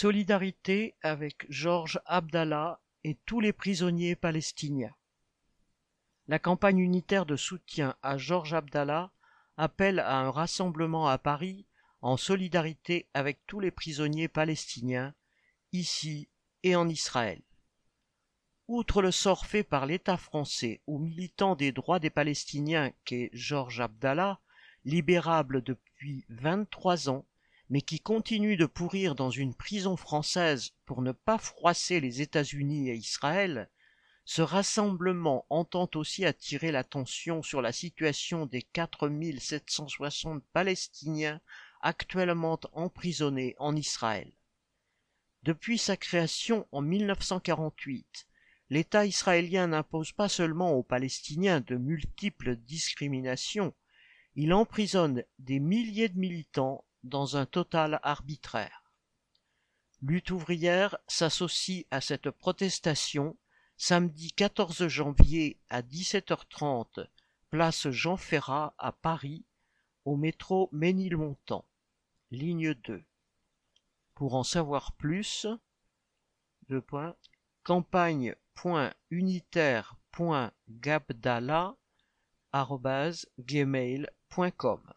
Solidarité avec Georges Abdallah et tous les prisonniers palestiniens. La campagne unitaire de soutien à Georges Abdallah appelle à un rassemblement à Paris en solidarité avec tous les prisonniers palestiniens, ici et en Israël. Outre le sort fait par l'État français aux militants des droits des Palestiniens qu'est Georges Abdallah, libérable depuis 23 ans, mais qui continue de pourrir dans une prison française pour ne pas froisser les États-Unis et Israël, ce rassemblement entend aussi attirer l'attention sur la situation des 4760 Palestiniens actuellement emprisonnés en Israël. Depuis sa création en 1948, l'État israélien n'impose pas seulement aux Palestiniens de multiples discriminations, il emprisonne des milliers de militants dans un total arbitraire. Lutte ouvrière s'associe à cette protestation samedi 14 janvier à 17h30, place Jean Ferrat à Paris, au métro Ménilmontant, ligne 2. Pour en savoir plus, campagne.unitaire.gabdala.gmail.com